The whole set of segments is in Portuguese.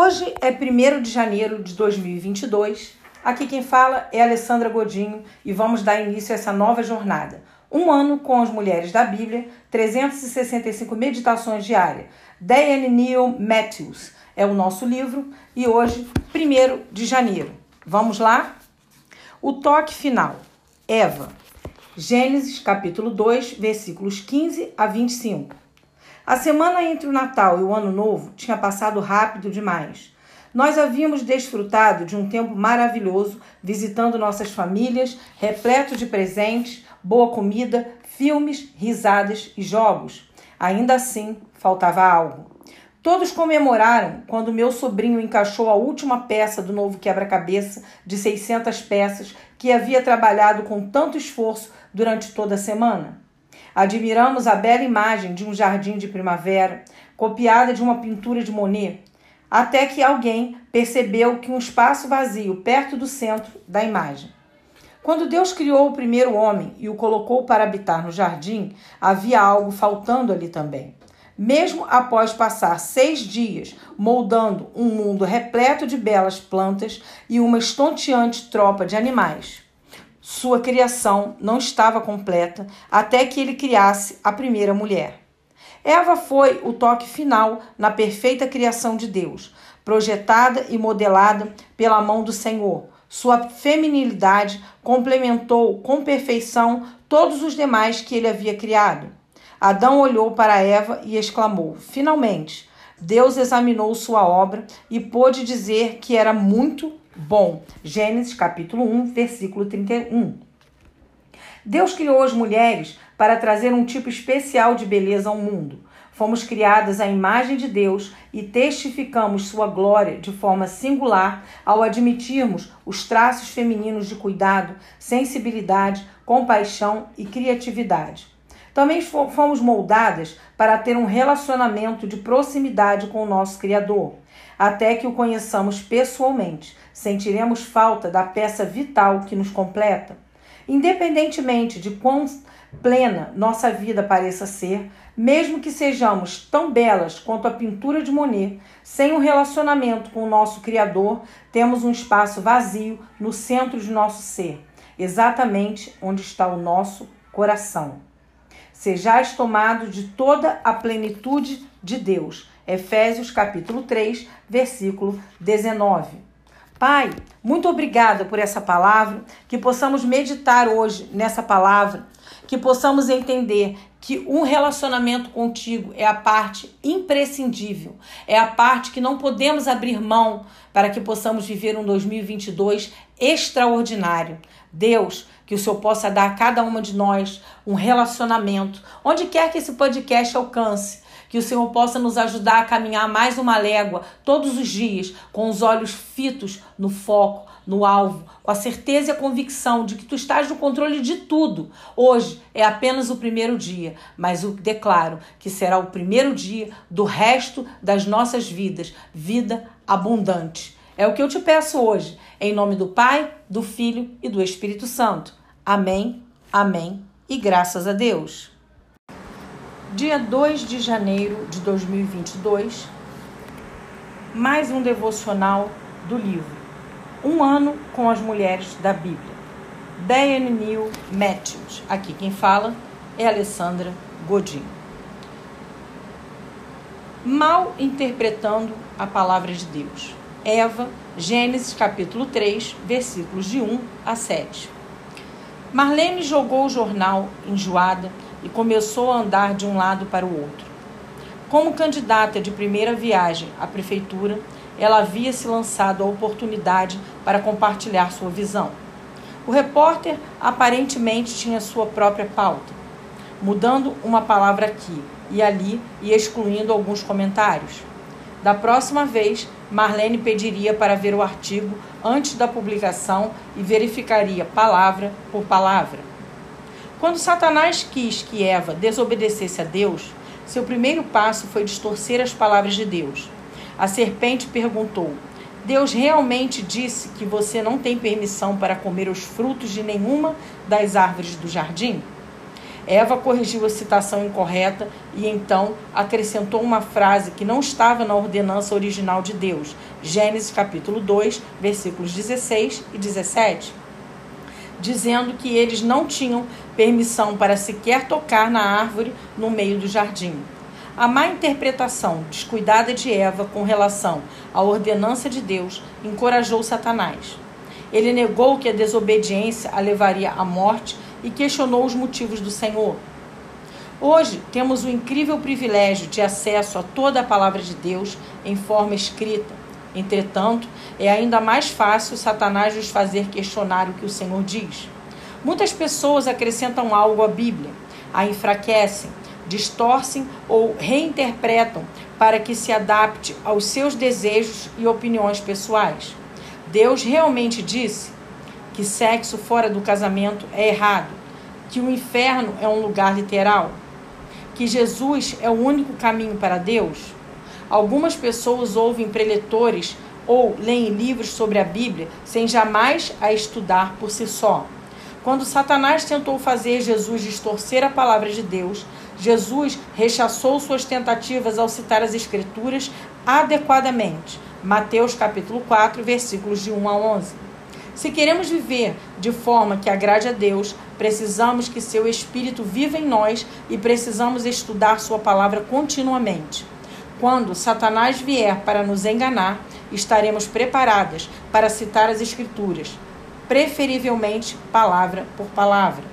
Hoje é 1 de janeiro de 2022. Aqui quem fala é Alessandra Godinho e vamos dar início a essa nova jornada. Um ano com as mulheres da Bíblia, 365 meditações diárias. Diane Neal Matthews é o nosso livro e hoje, 1 de janeiro. Vamos lá? O toque final. Eva. Gênesis capítulo 2, versículos 15 a 25. A semana entre o Natal e o Ano Novo tinha passado rápido demais. Nós havíamos desfrutado de um tempo maravilhoso, visitando nossas famílias, repleto de presentes, boa comida, filmes, risadas e jogos. Ainda assim, faltava algo. Todos comemoraram quando meu sobrinho encaixou a última peça do novo quebra-cabeça de 600 peças que havia trabalhado com tanto esforço durante toda a semana. Admiramos a bela imagem de um jardim de primavera, copiada de uma pintura de Monet, até que alguém percebeu que um espaço vazio perto do centro da imagem. Quando Deus criou o primeiro homem e o colocou para habitar no jardim, havia algo faltando ali também. Mesmo após passar seis dias moldando um mundo repleto de belas plantas e uma estonteante tropa de animais, sua criação não estava completa até que ele criasse a primeira mulher. Eva foi o toque final na perfeita criação de Deus, projetada e modelada pela mão do Senhor. Sua feminilidade complementou com perfeição todos os demais que ele havia criado. Adão olhou para Eva e exclamou: Finalmente! Deus examinou sua obra e pôde dizer que era muito bom. Gênesis capítulo 1, versículo 31. Deus criou as mulheres para trazer um tipo especial de beleza ao mundo. Fomos criadas à imagem de Deus e testificamos sua glória de forma singular ao admitirmos os traços femininos de cuidado, sensibilidade, compaixão e criatividade. Também fomos moldadas para ter um relacionamento de proximidade com o nosso Criador até que o conheçamos pessoalmente. Sentiremos falta da peça vital que nos completa. Independentemente de quão plena nossa vida pareça ser, mesmo que sejamos tão belas quanto a pintura de Monet, sem um relacionamento com o nosso Criador, temos um espaço vazio no centro de nosso ser, exatamente onde está o nosso coração. Sejais tomado de toda a plenitude de Deus Efésios capítulo 3, versículo 19. Pai, muito obrigada por essa palavra, que possamos meditar hoje nessa palavra, que possamos entender que um relacionamento contigo é a parte imprescindível, é a parte que não podemos abrir mão para que possamos viver um 2022 extraordinário. Deus, que o Senhor possa dar a cada uma de nós um relacionamento, onde quer que esse podcast alcance, que o Senhor possa nos ajudar a caminhar mais uma légua todos os dias, com os olhos fitos no foco, no alvo, com a certeza e a convicção de que tu estás no controle de tudo. Hoje é apenas o primeiro dia, mas eu declaro que será o primeiro dia do resto das nossas vidas, vida abundante. É o que eu te peço hoje, em nome do Pai, do Filho e do Espírito Santo. Amém, amém e graças a Deus dia 2 de janeiro de 2022, mais um devocional do livro Um Ano com as Mulheres da Bíblia. Diane Neal Matthews. Aqui quem fala é Alessandra Godinho. Mal interpretando a palavra de Deus. Eva, Gênesis capítulo 3, versículos de 1 a 7. Marlene jogou o jornal enjoada e começou a andar de um lado para o outro. Como candidata de primeira viagem à prefeitura, ela havia se lançado à oportunidade para compartilhar sua visão. O repórter aparentemente tinha sua própria pauta, mudando uma palavra aqui e ali e excluindo alguns comentários. Da próxima vez, Marlene pediria para ver o artigo antes da publicação e verificaria palavra por palavra. Quando Satanás quis que Eva desobedecesse a Deus, seu primeiro passo foi distorcer as palavras de Deus. A serpente perguntou: Deus realmente disse que você não tem permissão para comer os frutos de nenhuma das árvores do jardim? Eva corrigiu a citação incorreta e então acrescentou uma frase que não estava na ordenança original de Deus. Gênesis capítulo 2, versículos 16 e 17 dizendo que eles não tinham permissão para sequer tocar na árvore no meio do jardim. A má interpretação descuidada de Eva com relação à ordenança de Deus encorajou Satanás. Ele negou que a desobediência a levaria à morte e questionou os motivos do Senhor. Hoje temos o incrível privilégio de acesso a toda a palavra de Deus em forma escrita. Entretanto, é ainda mais fácil Satanás nos fazer questionar o que o Senhor diz. Muitas pessoas acrescentam algo à Bíblia, a enfraquecem, distorcem ou reinterpretam para que se adapte aos seus desejos e opiniões pessoais. Deus realmente disse que sexo fora do casamento é errado, que o inferno é um lugar literal, que Jesus é o único caminho para Deus. Algumas pessoas ouvem preletores ou leem livros sobre a Bíblia sem jamais a estudar por si só. Quando Satanás tentou fazer Jesus distorcer a palavra de Deus, Jesus rechaçou suas tentativas ao citar as Escrituras adequadamente. Mateus capítulo 4, versículos de 1 a 11. Se queremos viver de forma que agrade a Deus, precisamos que seu Espírito viva em nós e precisamos estudar sua palavra continuamente. Quando Satanás vier para nos enganar, estaremos preparadas para citar as Escrituras, preferivelmente palavra por palavra.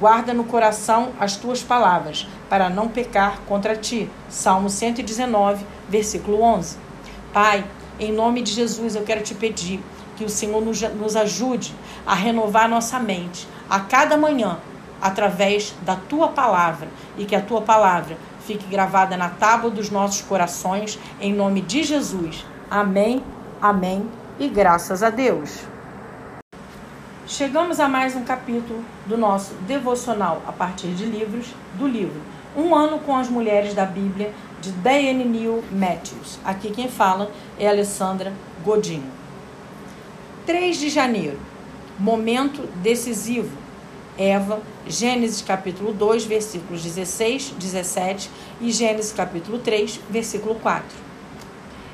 Guarda no coração as tuas palavras, para não pecar contra ti. Salmo 119, versículo 11. Pai, em nome de Jesus, eu quero te pedir que o Senhor nos ajude a renovar nossa mente a cada manhã através da tua palavra e que a tua palavra fique gravada na tábua dos nossos corações, em nome de Jesus. Amém, amém e graças a Deus. Chegamos a mais um capítulo do nosso devocional a partir de livros do livro Um Ano com as Mulheres da Bíblia, de Diane Neal Matthews. Aqui quem fala é Alessandra Godinho. 3 de janeiro, momento decisivo. Eva, Gênesis capítulo 2, versículos 16, 17 e Gênesis capítulo 3, versículo 4.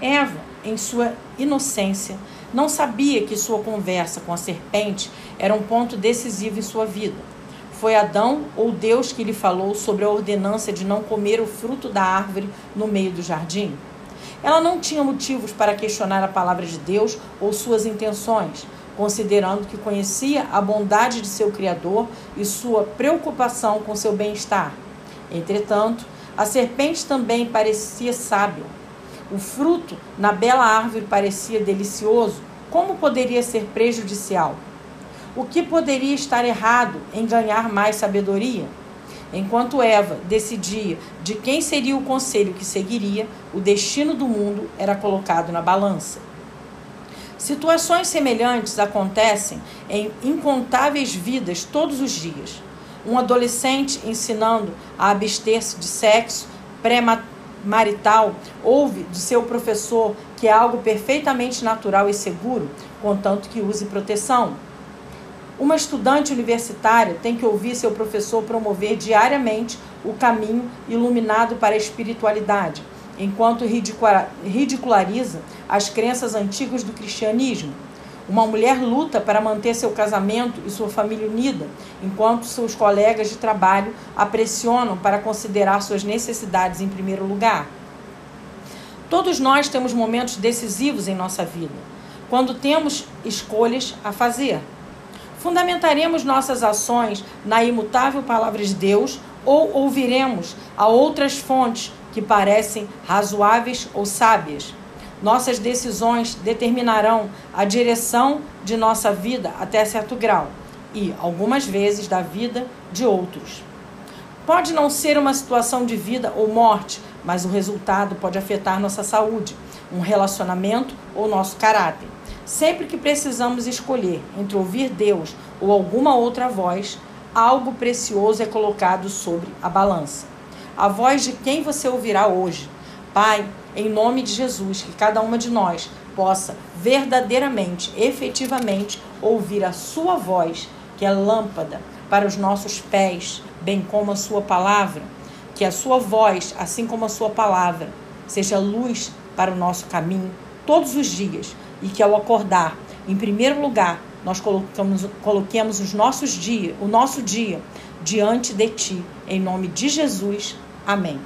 Eva em sua inocência, não sabia que sua conversa com a serpente era um ponto decisivo em sua vida. Foi Adão ou Deus que lhe falou sobre a ordenança de não comer o fruto da árvore no meio do jardim? Ela não tinha motivos para questionar a palavra de Deus ou suas intenções, considerando que conhecia a bondade de seu Criador e sua preocupação com seu bem-estar. Entretanto, a serpente também parecia sábia o fruto na bela árvore parecia delicioso. Como poderia ser prejudicial? O que poderia estar errado em ganhar mais sabedoria? Enquanto Eva decidia de quem seria o conselho que seguiria, o destino do mundo era colocado na balança. Situações semelhantes acontecem em incontáveis vidas todos os dias. Um adolescente ensinando a abster-se de sexo prematuramente marital ouve do seu professor que é algo perfeitamente natural e seguro, contanto que use proteção. Uma estudante universitária tem que ouvir seu professor promover diariamente o caminho iluminado para a espiritualidade, enquanto ridiculariza as crenças antigas do cristianismo. Uma mulher luta para manter seu casamento e sua família unida, enquanto seus colegas de trabalho a pressionam para considerar suas necessidades em primeiro lugar. Todos nós temos momentos decisivos em nossa vida, quando temos escolhas a fazer. Fundamentaremos nossas ações na imutável palavra de Deus ou ouviremos a outras fontes que parecem razoáveis ou sábias. Nossas decisões determinarão a direção de nossa vida até certo grau e, algumas vezes, da vida de outros. Pode não ser uma situação de vida ou morte, mas o resultado pode afetar nossa saúde, um relacionamento ou nosso caráter. Sempre que precisamos escolher entre ouvir Deus ou alguma outra voz, algo precioso é colocado sobre a balança. A voz de quem você ouvirá hoje? Pai, em nome de Jesus, que cada uma de nós possa verdadeiramente, efetivamente ouvir a Sua voz, que é lâmpada para os nossos pés, bem como a sua palavra. Que a sua voz, assim como a sua palavra, seja luz para o nosso caminho todos os dias e que ao acordar, em primeiro lugar, nós colocamos, coloquemos os nossos dias, o nosso dia diante de ti, em nome de Jesus. Amém.